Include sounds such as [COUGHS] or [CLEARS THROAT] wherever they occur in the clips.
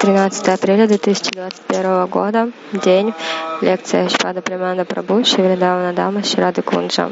13 апреля 2021 года, день, лекция Шпада Примана Прабhu, Шивридавана Дама, Ширады Кунджа.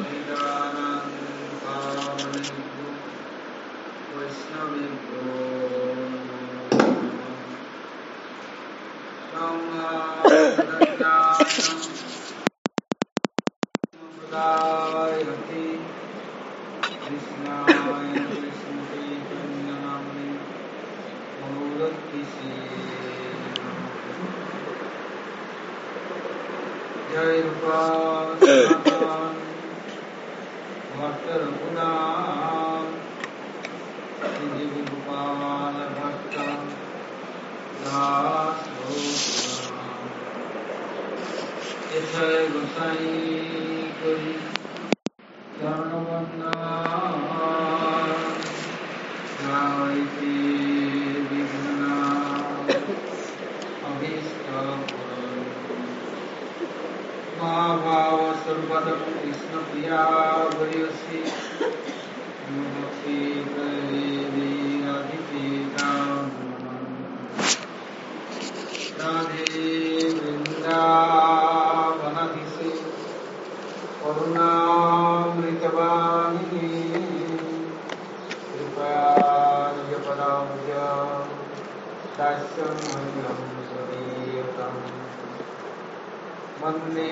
मंदे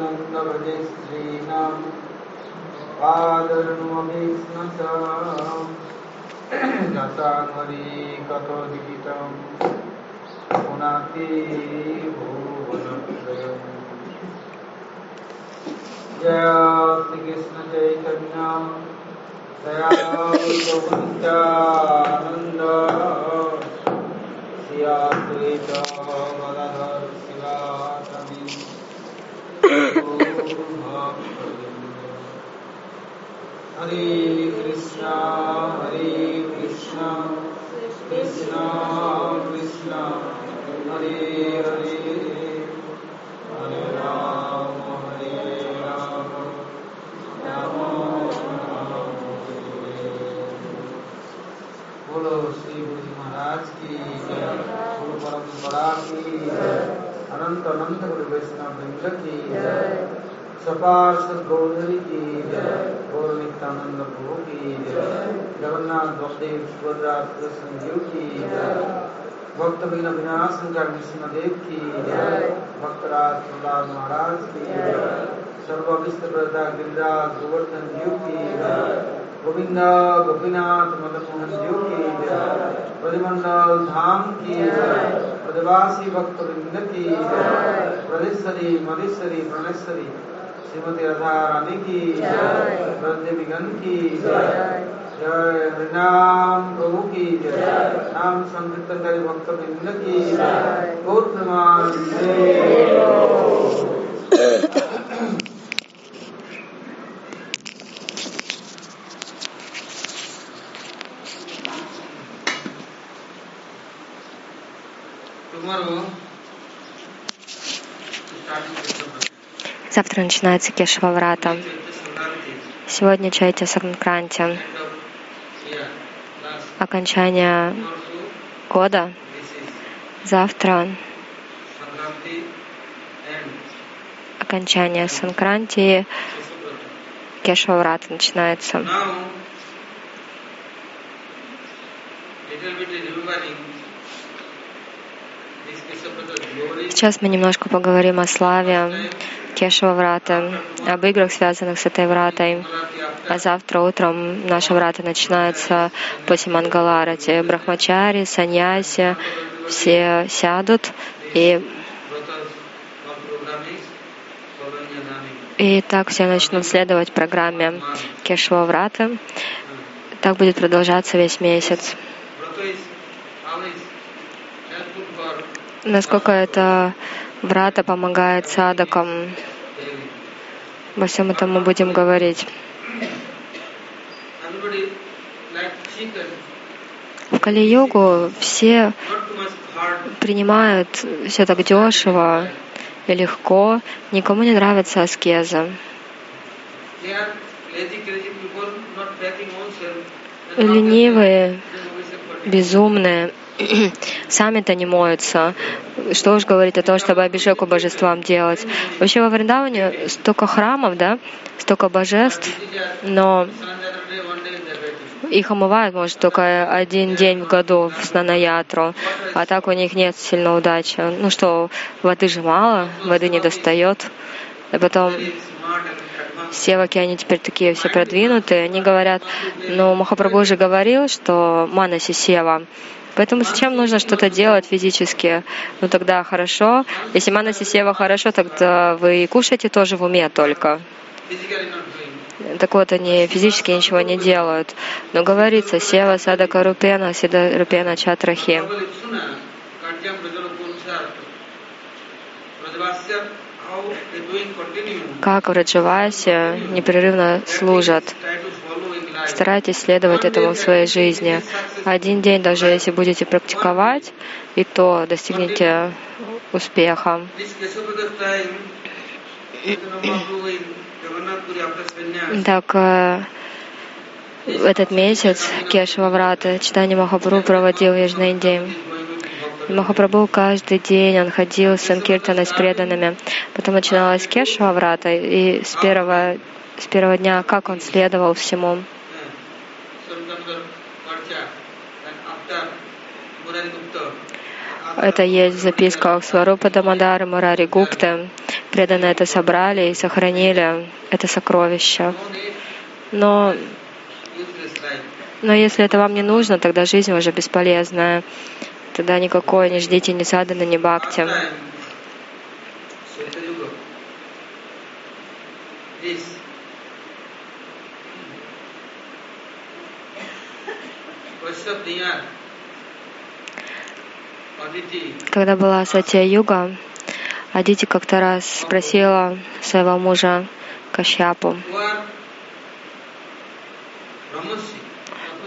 नन्दभजे स्त्रीणां पादर्मभिस्नसाङ्गरी कथोद्गितं पुनाति भुवनत्रयम्। जया श्रीकृष्णचैतन्या दया भगवन्त्यानन्द हरे कृष्ण हरे कृष्ण कृष्ण कृष्ण हरे हरे हरे हरे राम हरे राम बोलो श्री महाराज की गुरु परंपरा की अनंत अनंत गुरु वैष्णव की की गौर नित्यानंद प्रभु की जगन्नाथ बसदेव सुभद्रा कृष्ण जीव की भक्त शंकर की भक्तराज महाराज की सर्वाभिष्ट प्रदा गिरिराज गोवर्धन जीव की गोविंदा गोपीनाथ मदन मोहन की परिमंडल धाम की प्रदेवासी भक्त वृंद की प्रदेशरी मलेश्वरी प्रणेश्वरी श्रीमती राधा रानी की ब्रज विघन की जय। हरिनाम प्रभु की जय। नाम संकीर्तनकारी भक्त वृंद की बहुत प्रमाण Завтра начинается Кешваврата. Сегодня Чайтя Санкранти. Окончание года. Завтра окончание Санкранти Кешваврата начинается. Сейчас мы немножко поговорим о славе Кешева Врата, об играх, связанных с этой вратой. А завтра утром наша врата начинается после Мангаларати. Брахмачари, саньяси, все сядут и и так все начнут следовать программе Кешева Врата. Так будет продолжаться весь месяц. Насколько это Врата помогает садакам. Во всем этом мы будем говорить. В Кали-йогу все принимают все так дешево и легко. Никому не нравится аскеза. Ленивые безумные, сами-то не моются. Что уж говорить о том, чтобы обижеку божествам делать. Вообще во Вриндаване столько храмов, да, столько божеств, но их омывают, может, только один день в году в Снанаятру, а так у них нет сильной удачи. Ну что, воды же мало, воды не достает. И потом севаки, они теперь такие все продвинутые, они говорят, ну, Махапрабху же говорил, что манаси сева, Поэтому зачем нужно что-то делать физически? Ну тогда хорошо. Если манаси сева хорошо, тогда вы кушаете тоже в уме только. Так вот, они физически ничего не делают. Но говорится, сева садака рупена, сида рупена чатрахи. Как в Раджавасе непрерывно служат. Старайтесь следовать этому в своей жизни. Один день, даже если будете практиковать, и то достигнете успеха. Так, э, в этот месяц Кешава Врата читание Махапрабху проводил в Южной Индии. Махапрабху каждый день он ходил с Санкиртаной с преданными. Потом начиналась Кешава Врата, и с первого, с первого дня, как он следовал всему. Это есть в записках Сварупа Дамадары Мурари Гупты. Преданные это собрали и сохранили это сокровище. Но, но если это вам не нужно, тогда жизнь уже бесполезная. Тогда никакой не ждите ни садана, ни бхакти. Когда была Сатья Юга, Адити как-то раз спросила своего мужа Кашьяпу,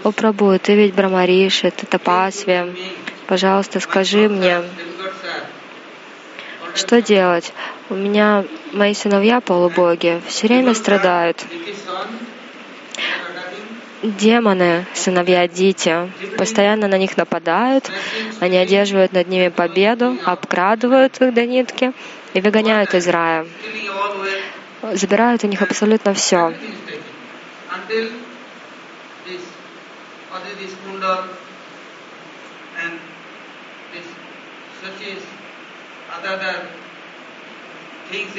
«О, Прабу, ты ведь Брамариши, ты Тапасви, пожалуйста, скажи мне, что делать? У меня мои сыновья полубоги все время страдают демоны, сыновья Дити, постоянно на них нападают, они одерживают над ними победу, обкрадывают их до нитки и выгоняют из рая. Забирают у них абсолютно все.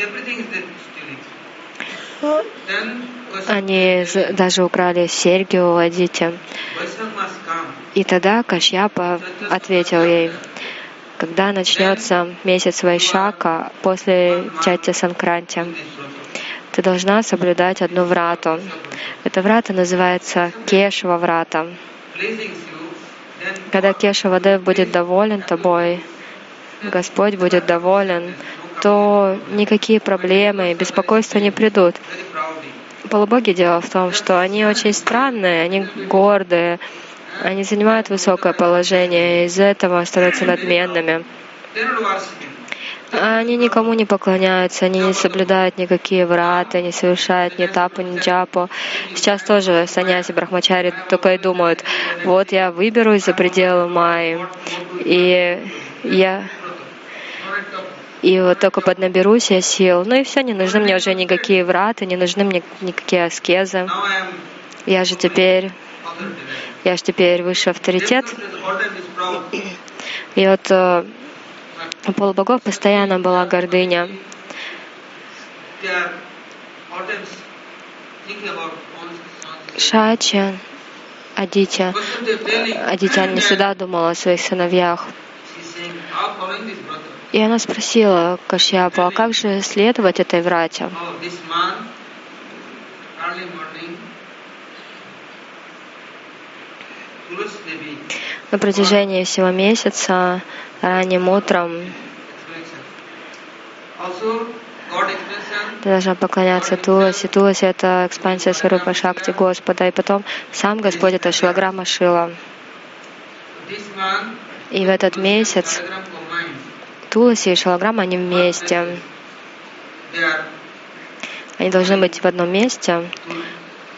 everything is stealing. Они даже украли серьги у Адити. И тогда Кашьяпа ответил ей, когда начнется месяц Вайшака после Чатя Санкранти, ты должна соблюдать одну врату. Эта врата называется Кешва врата. Когда Кешава Дев будет доволен тобой, Господь будет доволен, то никакие проблемы и беспокойства не придут. Полубоги дело в том, что они очень странные, они гордые, они занимают высокое положение, и из-за этого становятся надменными. Они никому не поклоняются, они не соблюдают никакие враты, не совершают ни тапу, ни джапу. Сейчас тоже саньяси брахмачари только и думают, вот я выберусь за пределы Майи, и я и вот только поднаберусь я сил. Ну и все, не нужны мне уже никакие враты, не нужны мне никакие аскезы. Я же теперь, я же теперь высший авторитет. И вот э, у полубогов постоянно была гордыня. Шача, Адитя. Адитя не всегда думала о своих сыновьях. И она спросила Кашьяпу, а как же следовать этой врате? На протяжении всего месяца, ранним утром, ты должна поклоняться Туласи. Туласи — это экспансия Сварупа Шакти Господа. И потом сам Господь — это Шилаграма Шила. И в этот месяц Туласи и Шалаграма, они вместе. Они должны быть в одном месте.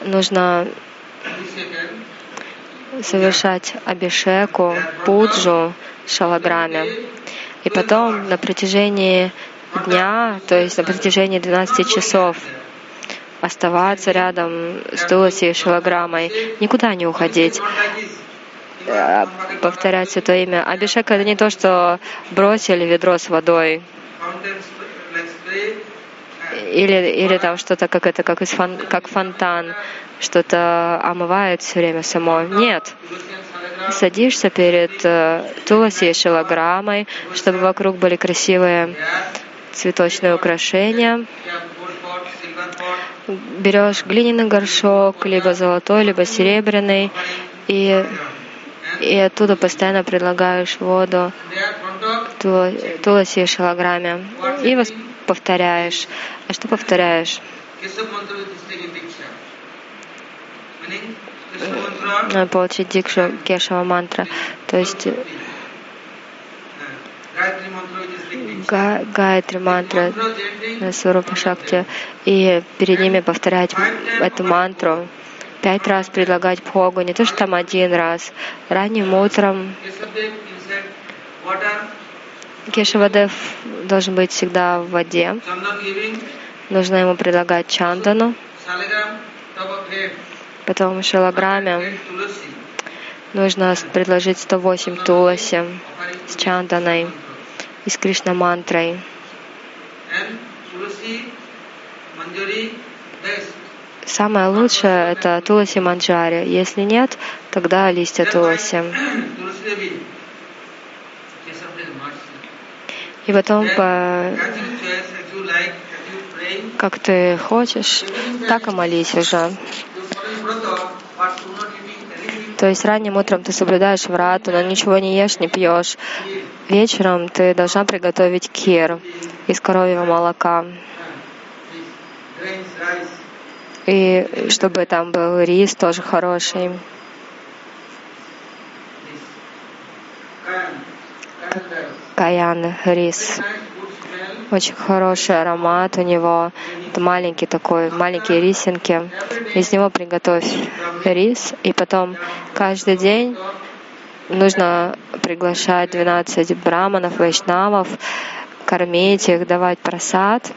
Нужно совершать абишеку, пуджу, шалаграме. И потом на протяжении дня, то есть на протяжении 12 часов, оставаться рядом с Туласи и Шилаграмой, никуда не уходить, повторять Святое имя. Абишек — это не то, что бросили ведро с водой, или, или там что-то как это, как, из фон, как фонтан, что-то омывает все время само. Нет. Садишься перед э, Туласи и Шилаграмой, чтобы вокруг были красивые цветочные украшения. Берешь глиняный горшок, либо золотой, либо серебряный, и, и оттуда постоянно предлагаешь воду Туласи и Шалаграме. И повторяешь. А что повторяешь? Получить дикшу Кешава мантра. То есть Гайатри мантра Сварупа Шакти, и перед ними повторять эту мантру, пять раз предлагать Богу, не то что там один раз. Ранним утром Кешавадев должен быть всегда в воде. Нужно ему предлагать чандану. Потом в нужно предложить 108 туласи с чанданой и с Кришна мантрой. Самое лучшее это Туласи Манджари. Если нет, тогда листья Туласи. И потом, по... как ты хочешь, так и молись уже. То есть ранним утром ты соблюдаешь врату, но ничего не ешь, не пьешь. Вечером ты должна приготовить кир из коровьего молока. И чтобы там был рис тоже хороший. Каян рис. Очень хороший аромат у него. Это маленький такой, маленькие рисинки. Из него приготовь рис. И потом каждый день нужно приглашать 12 браманов, вайшнавов, кормить их, давать просад.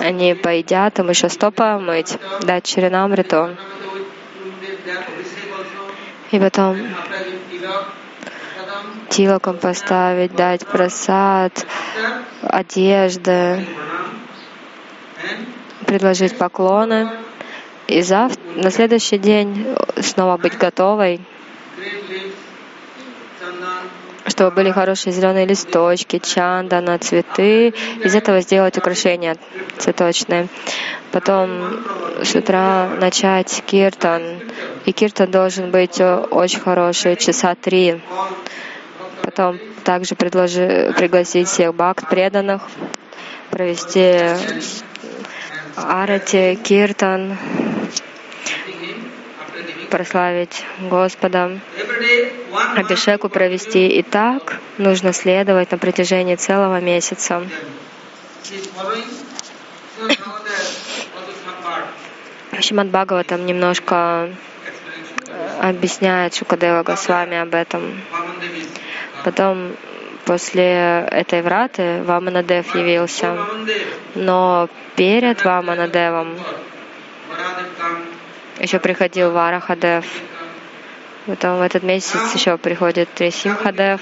Они поедят, им еще стопа мыть, дать черенамриту. И потом тилаком поставить, дать просад, одежды, предложить поклоны. И завтра, на следующий день снова быть готовой, чтобы были хорошие зеленые листочки, чандана, цветы. Из этого сделать украшения цветочные. Потом с утра начать киртан. И киртан должен быть очень хороший, часа три. Потом также предложи, пригласить всех бхакт преданных, провести арати, киртан, прославить Господа, Абишеку провести. И так нужно следовать на протяжении целого месяца. Шимад Бхагаватам немножко объясняет Шукадева Госвами об этом. Потом после этой враты Ваманадев явился. Но перед Ваманадевом еще приходил Варахадев. Потом в этот месяц еще приходит Трисимхадев.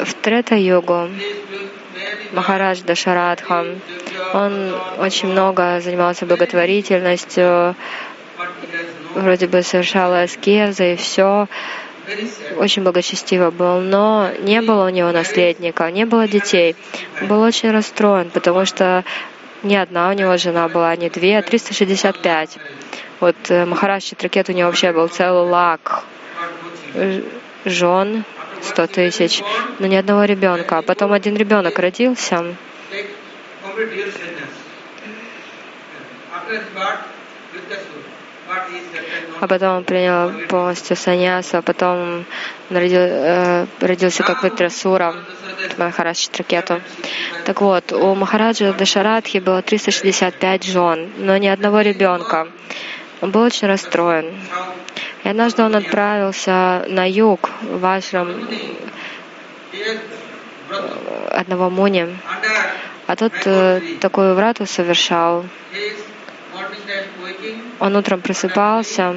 В Трета-югу Махарадж Дашарадха, он очень много занимался благотворительностью, вроде бы совершал аскезы и все, очень благочестиво был, но не было у него наследника, не было детей. Он был очень расстроен, потому что не одна у него жена была, не две, а 365. Вот э, Махарадж Читракет у него вообще был целый лак жен, 100 тысяч, но ни одного ребенка. А потом один ребенок родился. А потом он принял полностью саньясу, а потом родил, э, родился как Витрасура, Махарадж Читракету. Так вот, у Махараджа Дашарадхи было 365 жен, но ни одного ребенка. Он был очень расстроен. И однажды он отправился на юг в ашрам одного муни, а тот э, такую врату совершал. Он утром просыпался,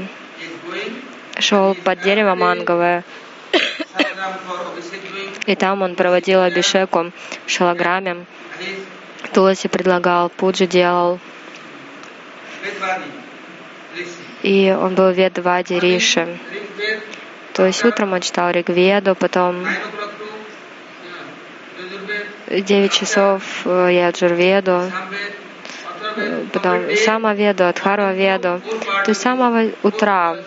шел под дерево манговое, и там он проводил абишеку в шалаграме. Туласи предлагал, Пуджи делал. И он был Ведвади Риши. То есть утром он читал Ригведу, потом 9 часов э, я Джурведу, э, потом Самоведу, Адхарва Веду. То есть с самого утра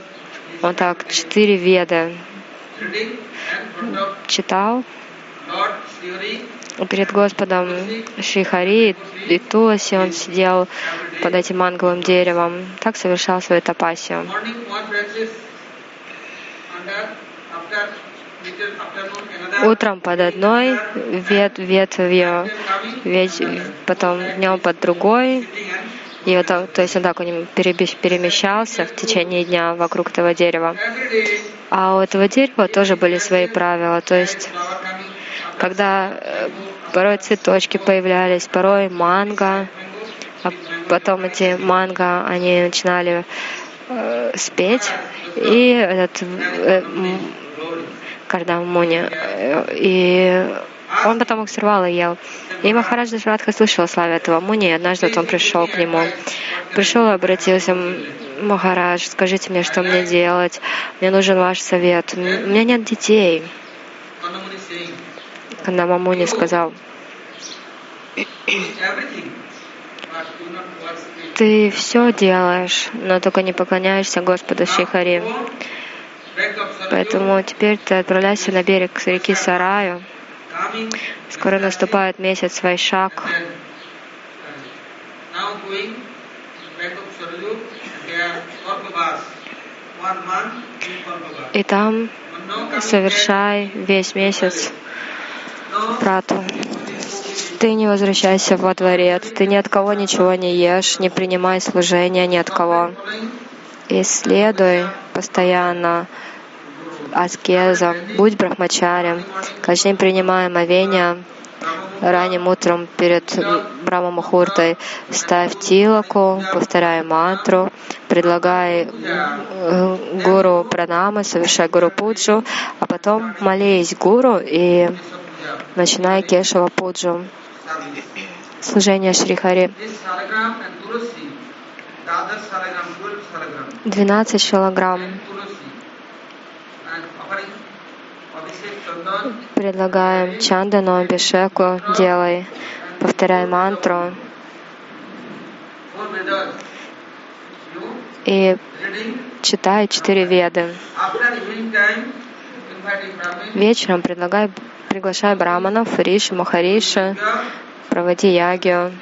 он так четыре веды читал перед Господом Шрихари и Туласи он сидел под этим манговым деревом. Так совершал свою тапасию. Утром под одной вет, ветвью, ведь потом днем под другой. И вот, то есть он так него перемещался в течение дня вокруг этого дерева. А у этого дерева тоже были свои правила. То есть, когда э, порой цветочки появлялись, порой манго, а потом эти манго, они начинали э, спеть, и этот э, кардамоне, э, и он потом их и ел. И Махарадж Дашрадха слышал о славе этого муни, и однажды вот он пришел к нему. Пришел и обратился, Махарадж, скажите мне, что мне делать? Мне нужен ваш совет. У меня нет детей. Когда Мамуни сказал, ты все делаешь, но только не поклоняешься Господу Шихари. Поэтому теперь ты отправляйся на берег реки Сараю. Скоро наступает месяц Вайшак. И там совершай весь месяц прату. Ты не возвращайся во дворец, ты ни от кого ничего не ешь, не принимай служения ни от кого. Исследуй постоянно аскеза, будь брахмачарем, каждый день принимай омовение, ранним утром перед Брахма Мухуртой ставь тилаку, повторяй мантру, предлагай э, гуру пранамы, совершай гуру пуджу, а потом молись гуру и начинай кешава пуджу, служение Шрихари. 12 килограмм. предлагаем чандану, абишеку, делай, повторяй мантру. И читай четыре веды. Вечером предлагай, приглашай браманов, риши, махариши, проводи ягию.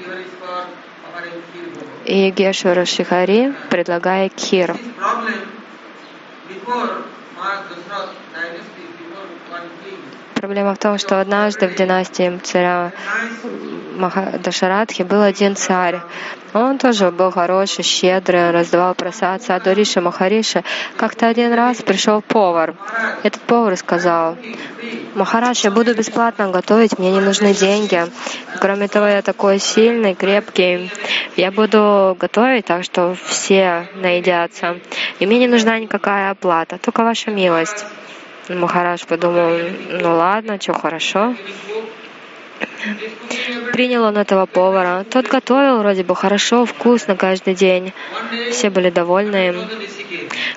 И Гешвара Шихари предлагая кир. Проблема в том, что однажды в династии царя Дашарадхи был один царь. Он тоже был хороший, щедрый, раздавал просад саду Риша Махариша. Как-то один раз пришел повар. Этот повар сказал, Махарадж, я буду бесплатно готовить, мне не нужны деньги. Кроме того, я такой сильный, крепкий. Я буду готовить так, что все наедятся. И мне не нужна никакая оплата, только ваша милость. Махарадж подумал, ну ладно, что хорошо. Принял он этого повара. Тот готовил вроде бы хорошо, вкусно каждый день. Все были довольны им.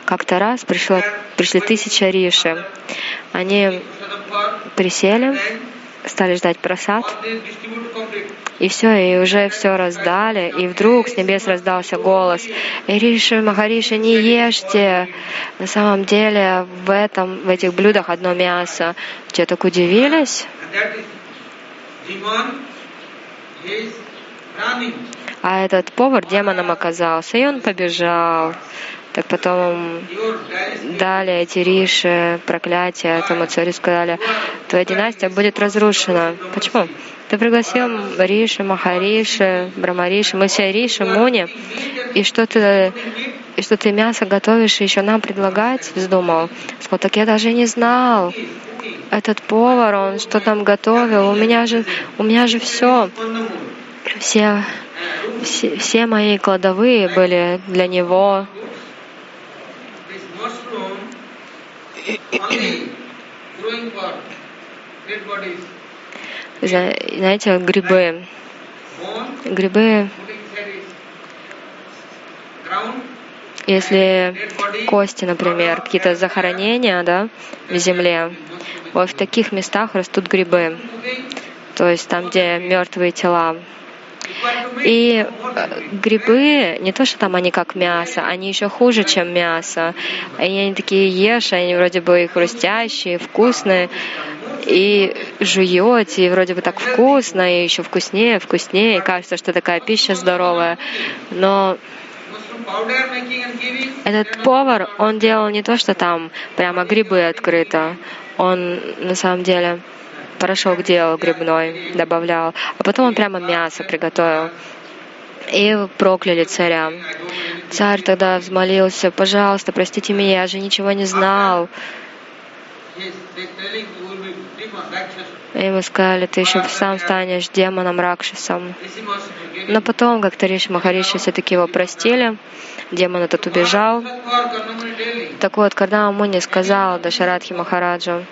Как-то раз пришло, пришли тысячи риши. Они присели, стали ждать просад. И все, и уже все раздали. И вдруг с небес раздался голос. Ириши, Махариши, не ешьте. На самом деле в, этом, в этих блюдах одно мясо. Те так удивились. А этот повар демоном оказался, и он побежал. Так потом дали эти риши, проклятия, этому царю сказали, твоя династия будет разрушена. Почему? Ты пригласил Риши, Махариши, Брамариши, мы все Риши, Муни, и что ты и что ты мясо готовишь и еще нам предлагать вздумал. Сказал, так я даже не знал. Этот повар, он что там готовил, у меня же, у меня же все, все, все, все мои кладовые были для него. Знаете, грибы. Грибы если кости, например, какие-то захоронения да, в земле, вот в таких местах растут грибы, то есть там, где мертвые тела. И э, грибы, не то, что там они как мясо, они еще хуже, чем мясо. Они, они такие ешь, они вроде бы и хрустящие, вкусные, и жуете, и вроде бы так вкусно, и еще вкуснее, вкуснее, и кажется, что такая пища здоровая. Но этот повар, он делал не то, что там прямо грибы открыто, он на самом деле порошок делал грибной, добавлял, а потом он прямо мясо приготовил. И прокляли царя. Царь тогда взмолился, пожалуйста, простите меня, я же ничего не знал. И ему сказали, ты еще сам станешь демоном Ракшисом. Но потом, как-то Риши Махариши все-таки его простили, демон этот убежал. Так вот, когда Амуни сказал Дашарадхи Махараджу,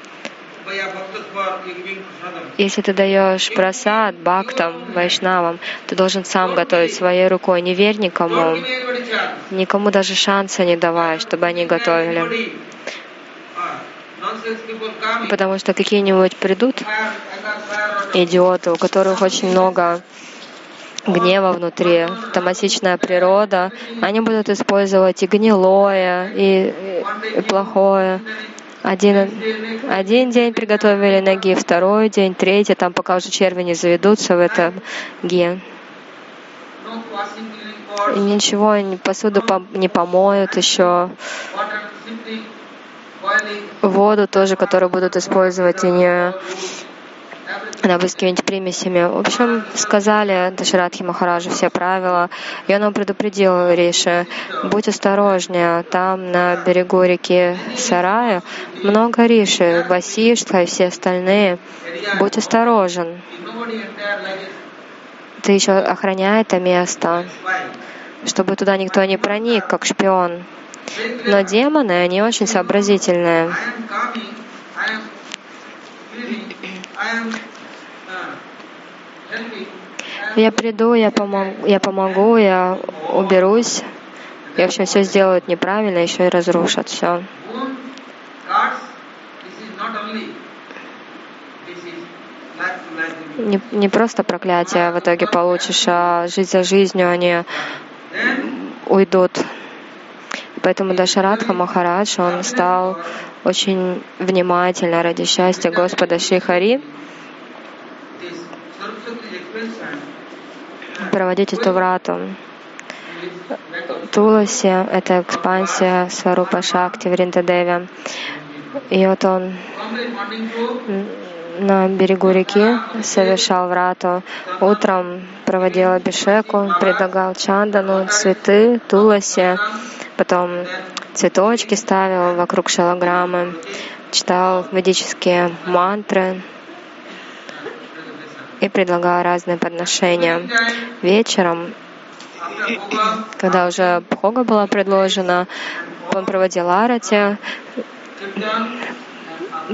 если ты даешь просад бхактам, вайшнавам, ты должен сам готовить своей рукой. Не верь никому. Никому даже шанса не давай, чтобы они готовили. Потому что какие-нибудь придут идиоты, у которых очень много гнева внутри, томатичная природа, они будут использовать и гнилое, и, и плохое. Один, один день приготовили ноги, второй день, третий, там пока уже черви не заведутся в этом ге. И ничего, посуду не помоют еще воду тоже, которую будут использовать, и не набыть какими-нибудь примесями. В общем, сказали Дашарадхи Махараджу все правила, и он нам предупредил Риши, будь осторожнее, там на берегу реки Сарая много Риши, Васиштха и все остальные, будь осторожен. Ты еще охраняй это место, чтобы туда никто не проник, как шпион. Но демоны, они очень сообразительные. Я приду, я помогу, я помогу, я уберусь. И, в общем, все сделают неправильно, еще и разрушат все. Не, не просто проклятие в итоге получишь, а жизнь за жизнью они уйдут Поэтому Дашарадха Махарадж, он стал очень внимательно ради счастья Господа Шихари проводить эту врату. Туласи — это экспансия Сварупа Шакти в Риндадеве. И вот он на берегу реки совершал врату. Утром проводил Абишеку, предлагал чандану, цветы, туласи, потом цветочки ставил вокруг шалограммы, читал ведические мантры и предлагал разные подношения. Вечером, когда уже Бхога была предложена, он проводил арати,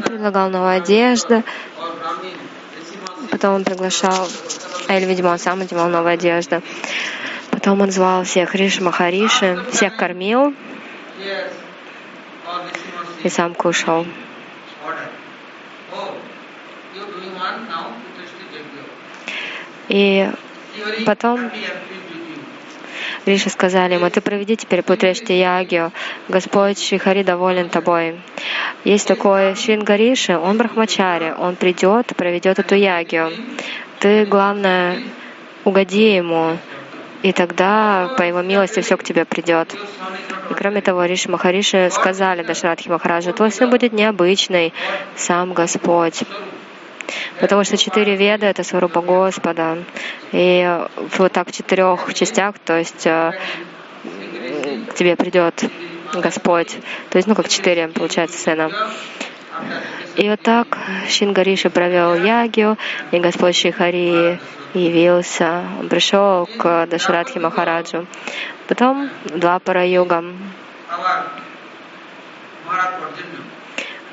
предлагал новую одежду, потом он приглашал, а или, видимо, он сам одевал новую одежду. Потом он звал всех Риш Махариши, всех кормил и сам кушал. И потом Риши сказали ему, ты проведи теперь Путрешти Ягию, Господь Шихари доволен тобой. Есть такой Шингариши, он брахмачари, он придет, проведет эту ягию. Ты, главное, угоди ему, и тогда по его милости все к тебе придет. И кроме того, Риши Махариши сказали Дашрадхи Махараджа, твой сын будет необычный, сам Господь. Потому что четыре веда — это сварупа Господа. И вот так в четырех частях, то есть э, к тебе придет Господь. То есть, ну, как четыре, получается, сына. И вот так Шингариши провел ягию, и Господь Шихари явился. Пришел к Дашарадхи Махараджу. Потом два пара югам.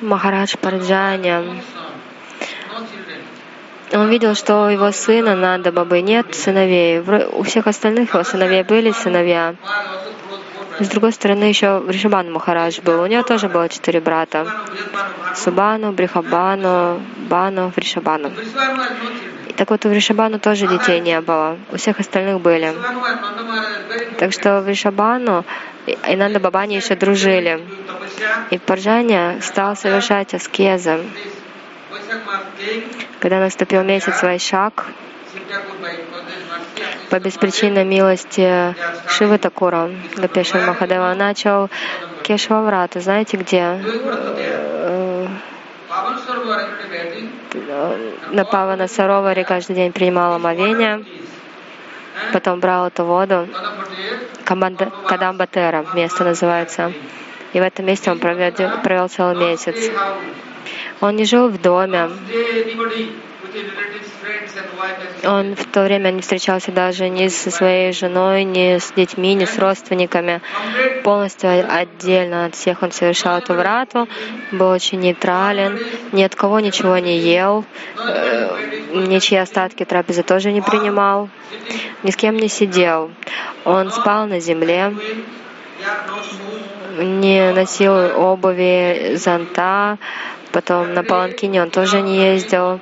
Махарадж Парджаня. Он видел, что у его сына Нанда Бабы нет сыновей. У всех остальных его сыновей были сыновья. С другой стороны, еще Вришабан Махарадж был. У него тоже было четыре брата. Субану, Брихабану, Бану, Вришабану. Так вот, у Вришабану тоже детей не было. У всех остальных были. Так что Вришабану и Нанда Бабани еще дружили. И Парджаня стал совершать аскезы. Когда наступил месяц Вайшак, по беспричинной милости Шивы Такура, Гапешвар Махадева, начал Кешваврату. Знаете где? На Павана Сароваре каждый день принимал омовение, потом брал эту воду. Кадамбатера место называется. И в этом месте он провел, провел целый месяц. Он не жил в доме. Он в то время не встречался даже ни со своей женой, ни с детьми, ни с родственниками. Полностью отдельно от всех он совершал эту врату, был очень нейтрален, ни от кого ничего не ел, э, ничьи остатки трапезы тоже не принимал, ни с кем не сидел. Он спал на земле, не носил обуви, зонта, Потом на Паланкине он тоже не ездил.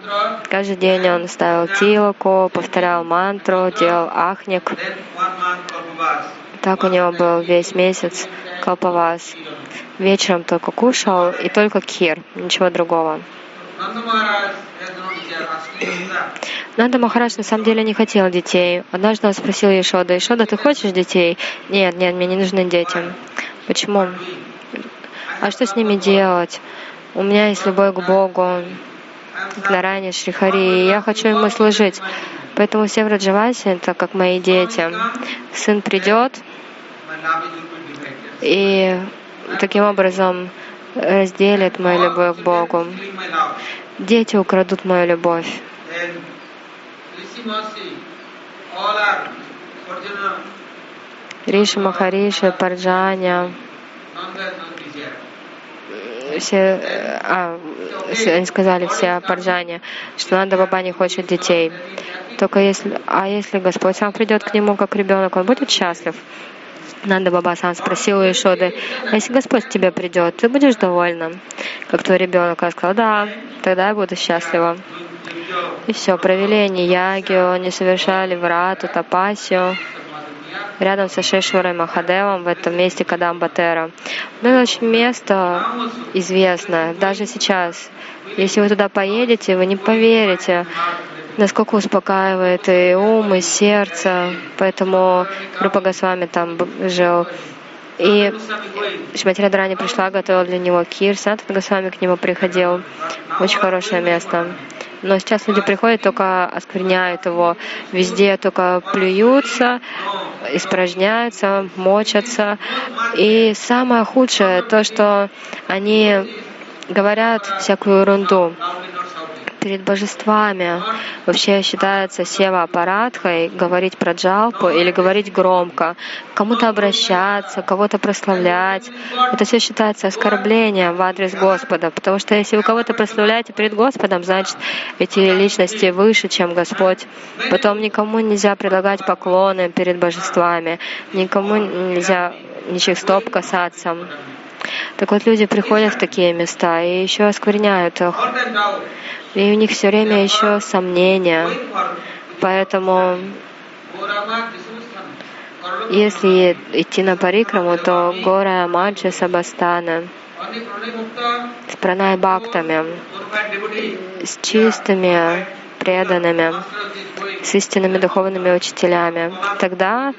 Каждый день он ставил тилоку, повторял мантру, делал ахник. Так у него был весь месяц Калпавас. Вечером только кушал и только кир, ничего другого. Нанда Махарадж на самом деле не хотел детей. Однажды он спросил Ешода, Ешода, ты хочешь детей? Нет, нет, мне не нужны дети. Почему? А что с ними делать? У меня есть любовь к Богу, к Наране Шрихари, и я хочу ему служить. Поэтому все в Раджавасе — это как мои дети. Сын придет, и таким образом разделит мою любовь к Богу. Дети украдут мою любовь. Риши Махариши, Парджаня, все, а, они сказали все парджане, что надо баба не хочет детей. Только если, а если Господь сам придет к нему как ребенок, он будет счастлив. Нанда Баба сам спросил у Ишоды, а если Господь к тебе придет, ты будешь довольна? Как твой ребенок? Он сказал, да, тогда я буду счастлива. И все, провели они ягию, они совершали врату, тапасию рядом со Шешварой Махадевом в этом месте Кадамбатера. Ну, это очень место известное, даже сейчас. Если вы туда поедете, вы не поверите, насколько успокаивает и ум, и сердце. Поэтому Рупа Госвами там жил. И Шмати Радрани пришла, готовила для него кир, Сантат Госвами к нему приходил. Очень хорошее место. Но сейчас люди приходят, только оскверняют его. Везде только плюются, испражняются, мочатся. И самое худшее то, что они говорят всякую ерунду перед божествами. Вообще считается сева аппаратхой говорить про джалпу или говорить громко, кому-то обращаться, кого-то прославлять. Это все считается оскорблением в адрес Господа, потому что если вы кого-то прославляете перед Господом, значит, эти личности выше, чем Господь. Потом никому нельзя предлагать поклоны перед божествами, никому нельзя ничьих стоп касаться. Так вот, люди приходят в такие места и еще оскверняют их. И у них все время еще сомнения. Поэтому, если идти на парикраму, то гора Маджа Сабастана с пранай бхактами, с чистыми преданными, с истинными духовными учителями. Тогда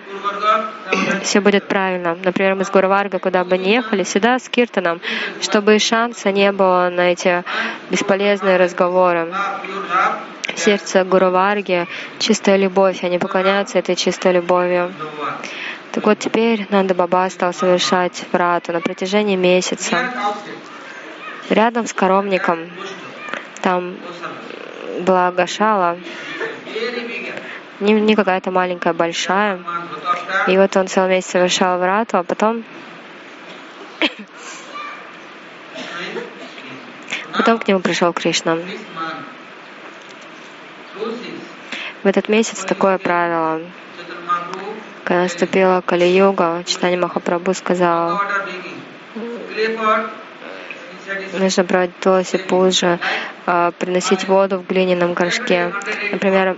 все будет правильно. Например, мы с Гурварга куда бы ни ехали, сюда с Киртаном, чтобы шанса не было на эти бесполезные разговоры. Сердце Гуру Варги — чистая любовь, они поклоняются этой чистой любовью. Так вот теперь Нанда Баба стал совершать врату на протяжении месяца. Рядом с коровником там была гашала, не, не какая-то маленькая, большая. И вот он целый месяц совершал врату, а потом [COUGHS] потом к нему пришел Кришна. В этот месяц такое правило. Когда наступила Кали-юга, Читание Махапрабху сказал, нужно брать Туаси Пуджа, приносить воду в глиняном горшке. Например,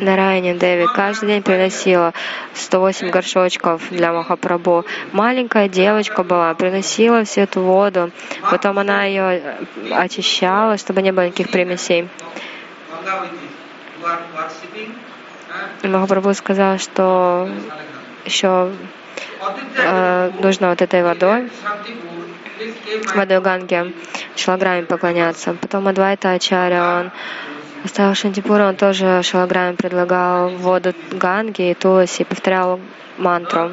Нарайне Деви каждый день приносила 108 горшочков для Махапрабху. Маленькая девочка была, приносила всю эту воду. Потом она ее очищала, чтобы не было никаких примесей. Махапрабху сказал, что еще э, нужно вот этой водой, водой Ганги, шалаграме поклоняться. Потом Адвайта Ачаря, он оставил Шантипура, он тоже шалаграме предлагал воду Ганги и Туласи, повторял мантру.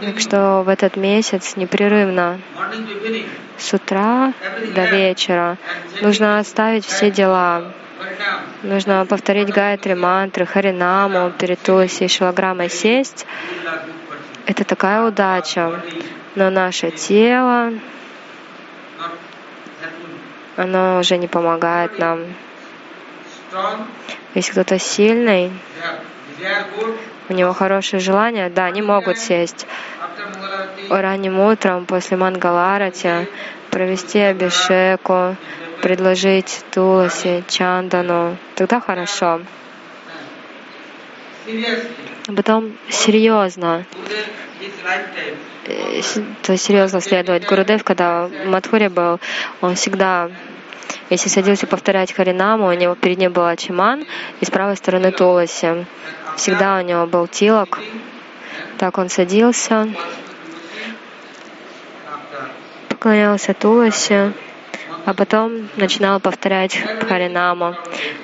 Так что в этот месяц непрерывно с утра до вечера нужно оставить все дела, Нужно повторить гайтри, мантры, харинаму перед Туласи и Шилаграмой сесть. Это такая удача. Но наше тело, оно уже не помогает нам. Если кто-то сильный, у него хорошее желание, да, они могут сесть. Ранним утром после Мангаларати провести абишеку, предложить Туласи, Чандану, тогда хорошо. Потом серьезно, э, то есть серьезно следовать. Гурудев, когда в Мадхуре был, он всегда, если садился повторять Харинаму, у него перед ним был Ачиман, и с правой стороны Туласи. Всегда у него был тилок. Так он садился, поклонялся Туласи, а потом начинал повторять Харинаму.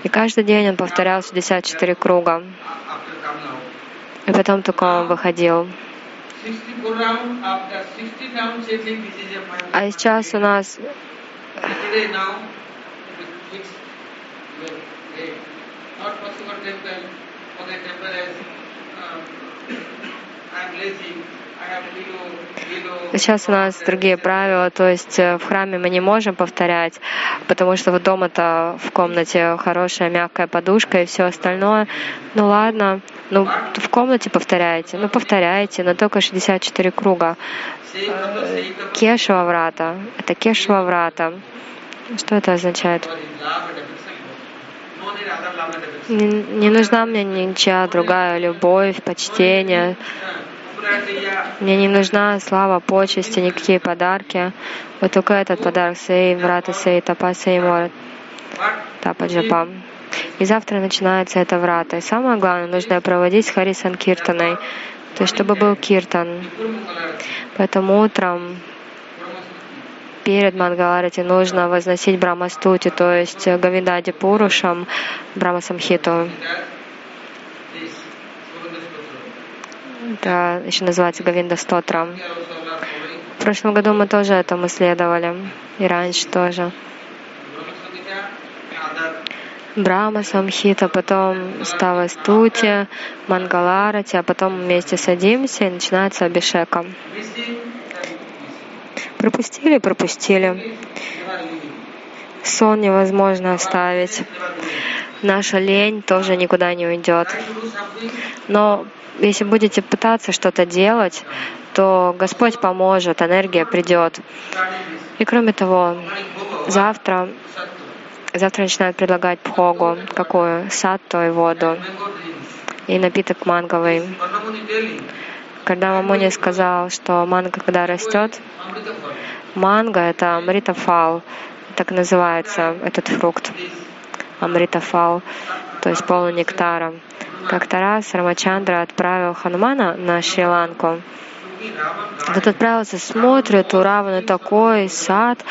И каждый день он повторял 64 круга. И потом только выходил. А сейчас у нас I'm lazy. Сейчас у нас другие правила, то есть э, в храме мы не можем повторять, потому что вот дома-то в комнате хорошая мягкая подушка и все остальное. Ну ладно, ну в комнате повторяйте, ну повторяйте, но только 64 круга. Э, Кешева врата, это Кешева врата. Что это означает? Не, не нужна мне ничья другая любовь, почтение. Мне не нужна слава, почести, никакие подарки. Вот только этот подарок сей, врата сей, тапа сей, мор, тапа джапа. И завтра начинается эта врата. И самое главное, нужно проводить с Харисан Киртаной, то есть чтобы был Киртан. Поэтому утром перед Мангаларати нужно возносить Брамастути, то есть Гавиндади Пурушам, Брама Самхиту. Это еще называется Гавинда Стотра. В прошлом году мы тоже этому исследовали. И раньше тоже. Брама Самхита, потом Става Стути, Мангаларати, а потом вместе садимся и начинается Абишека. Пропустили, пропустили. Сон невозможно оставить. Наша лень тоже никуда не уйдет. Но если будете пытаться что-то делать, то Господь поможет, энергия придет. И кроме того, завтра, завтра начинают предлагать пхогу, какую? Сатту и воду, и напиток манговый. Когда Мамуни сказал, что манго когда растет, манго — это амритофал, так называется этот фрукт, амритофал, то есть полный нектара. Как-то раз Рамачандра отправил Ханумана на Шри-Ланку. Тот отправился, смотрит, у Равана такой сад,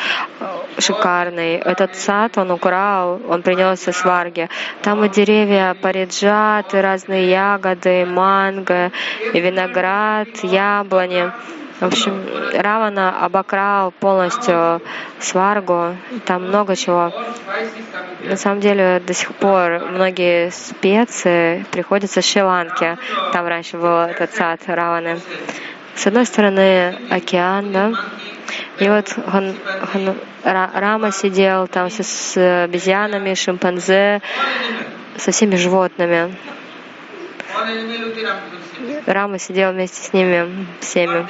шикарный. Этот сад он украл, он принес из Сварги. Там и деревья париджаты, разные ягоды, манго, и виноград, яблони. В общем, Равана обокрал полностью Сваргу, там много чего. На самом деле, до сих пор многие специи приходятся с Шри-Ланки. Там раньше был этот сад Раваны. С одной стороны океан, да, и вот он, он, Рама сидел там с, с обезьянами, шимпанзе, со всеми животными. Рама сидел вместе с ними всеми.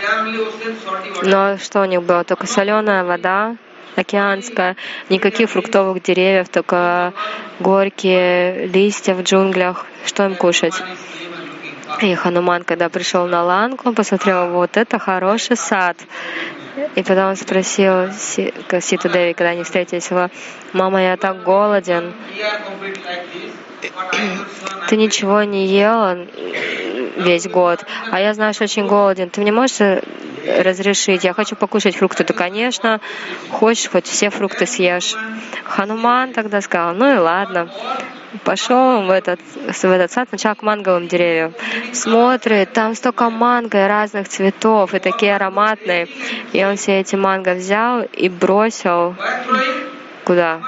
Но что у них было? Только соленая вода, океанская, никаких фруктовых деревьев, только горькие листья в джунглях. Что им кушать? И Хануман, когда пришел на ланку, он посмотрел, вот это хороший сад. И потом он спросил Ситу Деви, когда они встретились, его, мама, я так голоден. Ты ничего не ела весь год, а я, знаешь, очень голоден. Ты мне можешь разрешить? Я хочу покушать фрукты. То, конечно, хочешь, хоть все фрукты съешь. Хануман тогда сказал, ну и ладно. Пошел в этот, в этот сад сначала к манговым деревьям. Смотрит, там столько манго разных цветов, и такие ароматные. И он все эти манго взял и бросил куда?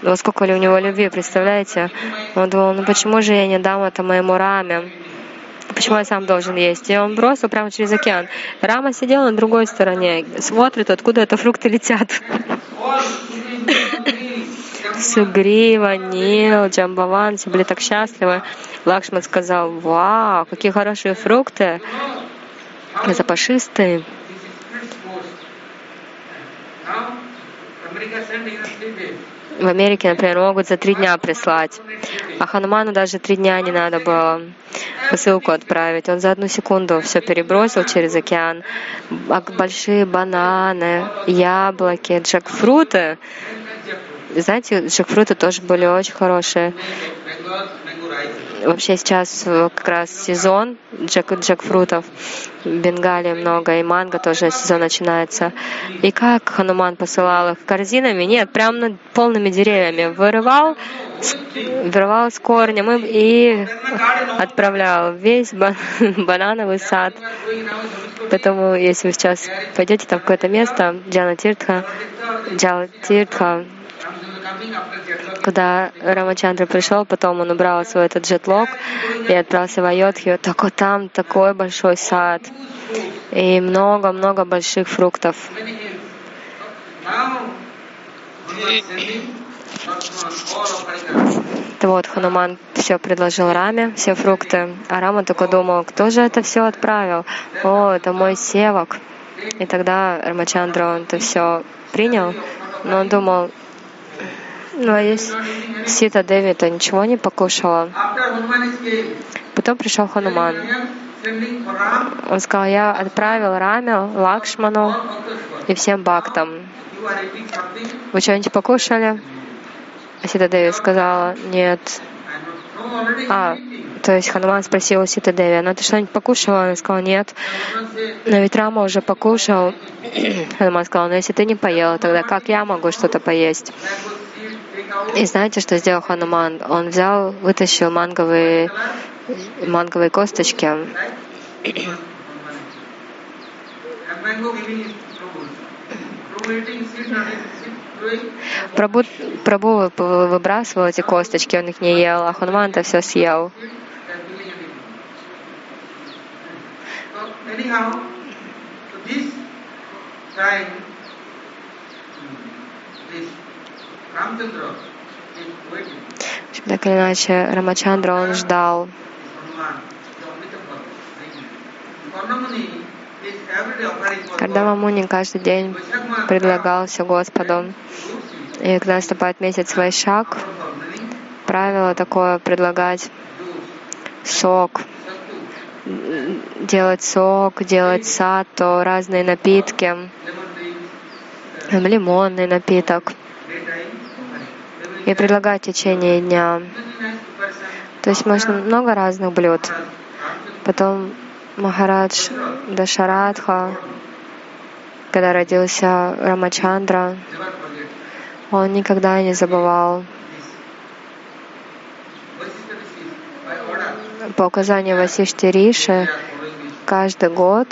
Вот сколько ли у него любви, представляете? Он думал, ну почему же я не дам это моему раме? Почему я сам должен есть? И он бросил прямо через океан. Рама сидел на другой стороне, смотрит, откуда это фрукты летят. Сугрива, Нил, Джамбаван, все были так счастливы. Лакшман сказал, вау, какие хорошие фрукты, запашистые. В Америке, например, могут за три дня прислать. А Хануману даже три дня не надо было посылку отправить. Он за одну секунду все перебросил через океан. Большие бананы, яблоки, джекфруты. Знаете, джекфруты тоже были очень хорошие. Вообще сейчас э, как раз сезон джек, джекфрутов. В Бенгалии много, и манго тоже сезон начинается. И как Хануман посылал их корзинами? Нет, прям над полными деревьями. Вырывал, вырывал с корнем и, и отправлял весь [LAUGHS] банановый сад. Поэтому, если вы сейчас пойдете там в какое-то место, Джана Тиртха, Джала Тиртха, когда Рамачандра пришел, потом он убрал свой этот джетлог и отправился в Айодхию, вот там такой большой сад и много-много больших фруктов. То вот Хануман все предложил Раме, все фрукты, а Рама только думал, кто же это все отправил? О, это мой севок. И тогда Рамачандра он это все принял, но он думал, ну, а если Сита Деви, то ничего не покушала. Потом пришел Хануман. Он сказал, я отправил Раме, Лакшману и всем бхактам. Вы что-нибудь покушали? А Сита Деви сказала, нет. А, то есть Хануман спросил у Сита Деви, ну ты что-нибудь покушала? Она сказала, нет. Но ведь Рама уже покушал. [CLEARS THROAT] Хануман сказал, ну если ты не поела, тогда как я могу что-то поесть? И знаете, что сделал Хануман? Он взял, вытащил манговые, манговые косточки. Прабу, Прабу выбрасывал эти косточки, он их не ел, а Хануман это все съел. Так или иначе, Рамачандра, он ждал. Когда Мамуни каждый день предлагался Господу, и когда наступает месяц Вайшак, правило такое предлагать сок, делать сок, делать сато, разные напитки, лимонный напиток и предлагать в течение дня. То есть можно много разных блюд. Потом Махарадж Дашарадха, когда родился Рамачандра, Он никогда не забывал по указанию Васишти Риши каждый год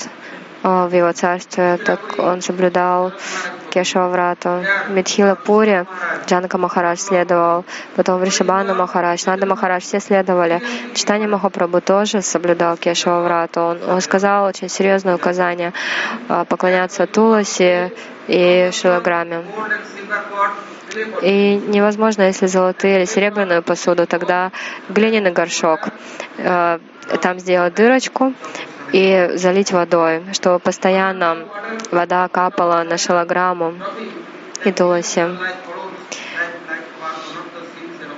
в его царстве, так он соблюдал Кешававрату. Мидхила Пури, Джанака Махарадж следовал, потом в Ришабана Махарадж, Нада Махарадж, все следовали. Читание Махапрабху тоже соблюдал Кешававрату. Он, он сказал очень серьезное указание а, поклоняться Туласи и Шилаграме. И невозможно, если золотые или серебряную посуду, тогда глиняный горшок. Э, там сделать дырочку и залить водой, чтобы постоянно вода капала на шалограмму и туласи.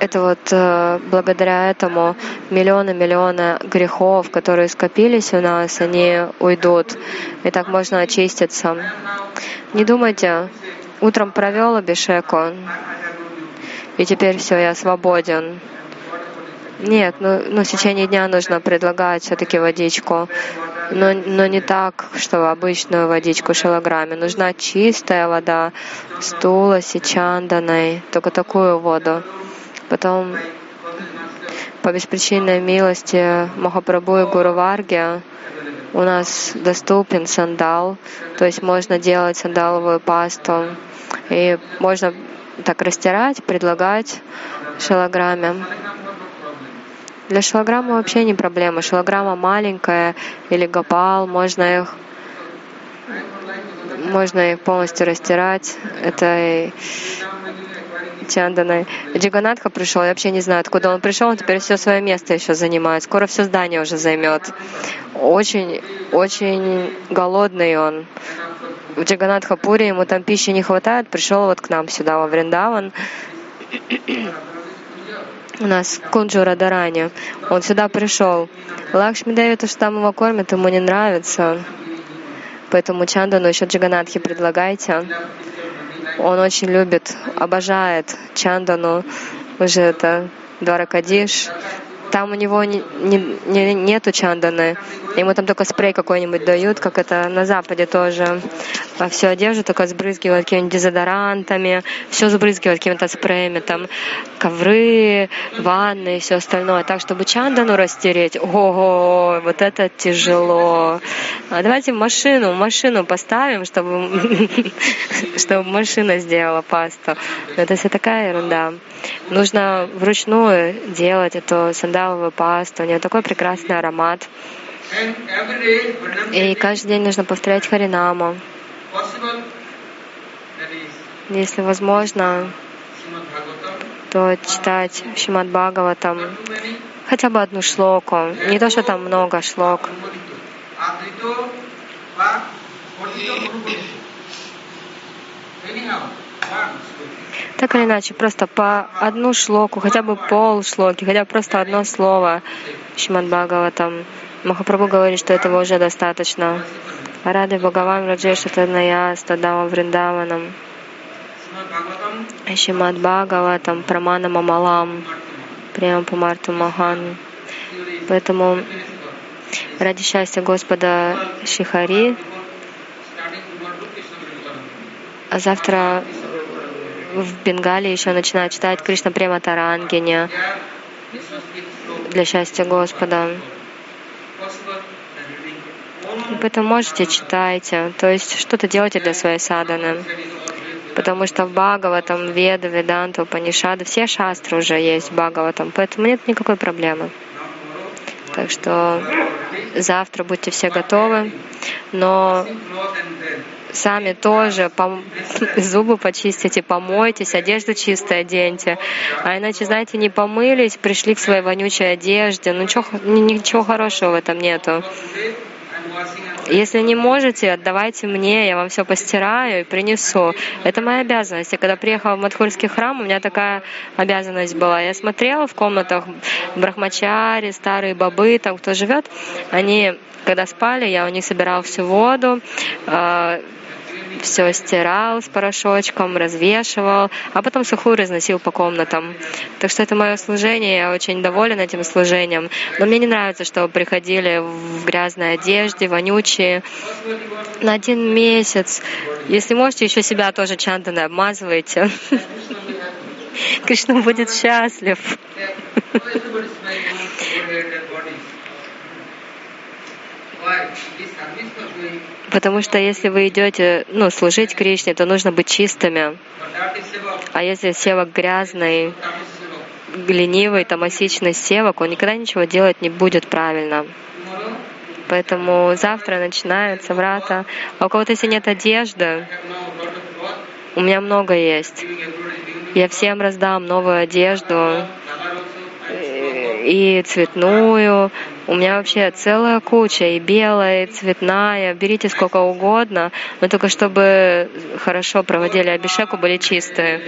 Это вот э, благодаря этому миллионы-миллионы грехов, которые скопились у нас, они уйдут. И так можно очиститься. Не думайте, Утром провел Абишеку, и теперь все, я свободен. Нет, ну, ну в течение дня нужно предлагать все-таки водичку, но, но не так, что обычную водичку шалограмме. Нужна чистая вода с туласи, чанданой, только такую воду. Потом по беспричинной милости Махапрабху и Гуру Варги у нас доступен сандал, то есть можно делать сандаловую пасту и можно так растирать, предлагать шилограмме. Для шилограммы вообще не проблема. Шилограмма маленькая или гопал, можно их можно их полностью растирать. Это Чанданой. Джиганатха пришел, я вообще не знаю, откуда он пришел, он теперь все свое место еще занимает. Скоро все здание уже займет. Очень, очень голодный он в Джаганатхапуре, ему там пищи не хватает, пришел вот к нам сюда, во Вриндаван. У нас Кунджура Дарани. Он сюда пришел. Лакшми Деви, то, что там его кормят, ему не нравится. Поэтому Чандану еще Джаганатхи предлагайте. Он очень любит, обожает Чандану. Уже это Дваракадиш. Там у него не, не, не, нету чанданы. Ему там только спрей какой-нибудь дают, как это на Западе тоже. А всю одежду только сбрызгивают какими-нибудь дезодорантами, все сбрызгивают какими-то спреями, там ковры, ванны и все остальное. Так, чтобы чандану растереть, ого, вот это тяжело. А давайте машину, машину поставим, чтобы, [LAUGHS] чтобы машина сделала пасту. Это все такая ерунда. Нужно вручную делать эту сандаловую пасту. У нее такой прекрасный аромат. И каждый день нужно повторять Харинаму. Если возможно, то читать Шимат Бхагаватам хотя бы одну шлоку. Не то, что там много шлок. Так или иначе, просто по одну шлоку, хотя бы пол шлоки, хотя бы просто одно слово Шимад Бхагаватам. Махапрабху говорит, что этого уже достаточно. Рады Бхагаван Раджеша Тадная Стадама Вриндаванам. Шимад Бхагаватам Прамана Мамалам. Прямо по Марту Махан. Поэтому ради счастья Господа Шихари а завтра в Бенгалии еще начинают читать Кришна Према Тарангине для счастья Господа. Поэтому можете читайте, то есть что-то делайте для своей саданы. Потому что в Бхагаватам, Веда, Веданта, Панишада, все шастры уже есть в Бхагаватам, поэтому нет никакой проблемы. Так что завтра будьте все готовы, но сами тоже пом- [LAUGHS] зубы почистите, помойтесь, одежду чистую оденьте. А иначе, знаете, не помылись, пришли в своей вонючей одежде. Ну, ничего, ничего хорошего в этом нету. Если не можете, отдавайте мне, я вам все постираю и принесу. Это моя обязанность. Я когда приехала в Мадхурский храм, у меня такая обязанность была. Я смотрела в комнатах брахмачари, старые бабы, там кто живет, они когда спали, я у них собирала всю воду, а, все стирал с порошочком, развешивал, а потом сухую разносил по комнатам. Так что это мое служение, я очень доволен этим служением. Но мне не нравится, что приходили в грязной одежде, вонючие. На один месяц. Если можете, еще себя тоже чантаны обмазывайте. [LAUGHS] Кришна будет счастлив. [LAUGHS] Потому что если вы идете ну, служить Кришне, то нужно быть чистыми. А если севак грязный, ленивый, тамасичный севак, он никогда ничего делать не будет правильно. Поэтому завтра начинается врата. А у кого-то, если нет одежды, у меня много есть. Я всем раздам новую одежду и цветную. У меня вообще целая куча, и белая, и цветная. Берите сколько угодно, но только чтобы хорошо проводили абишеку, были чистые.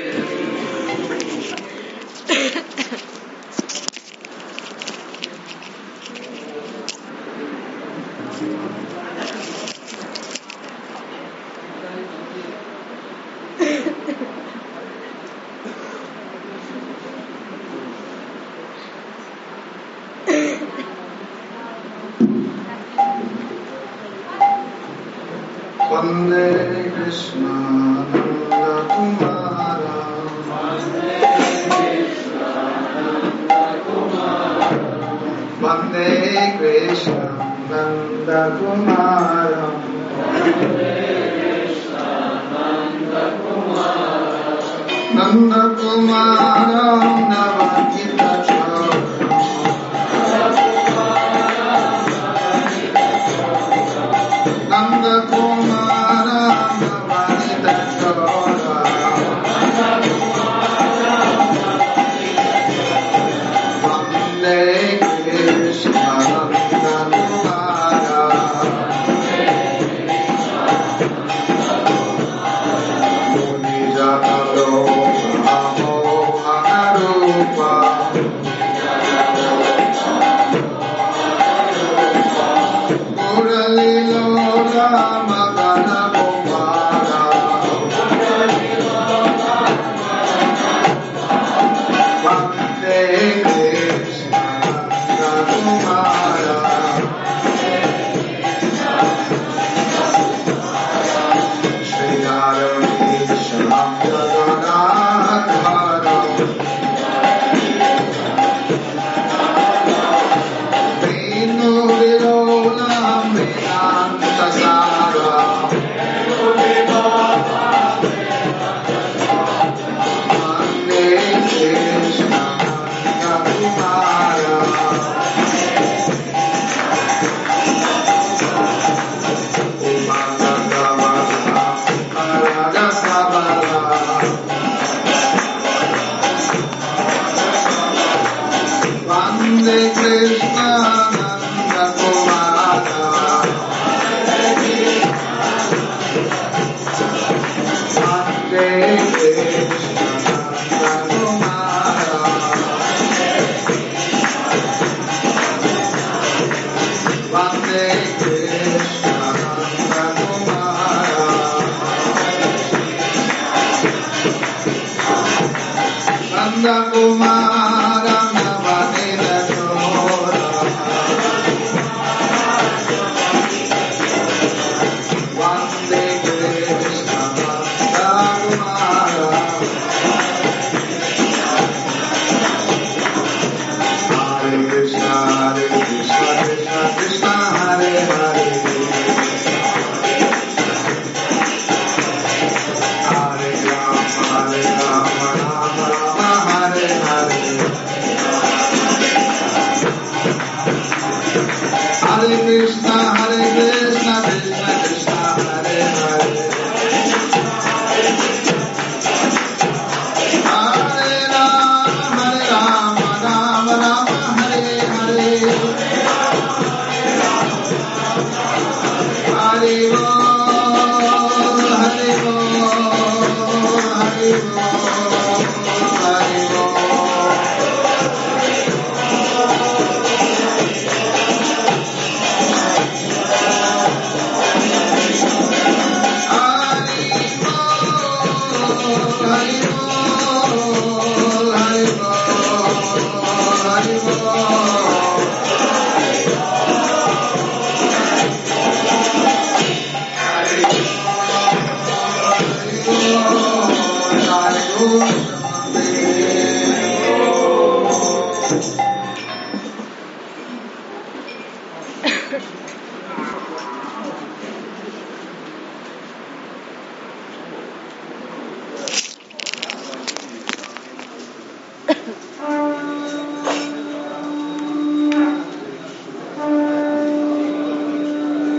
Hallelujah.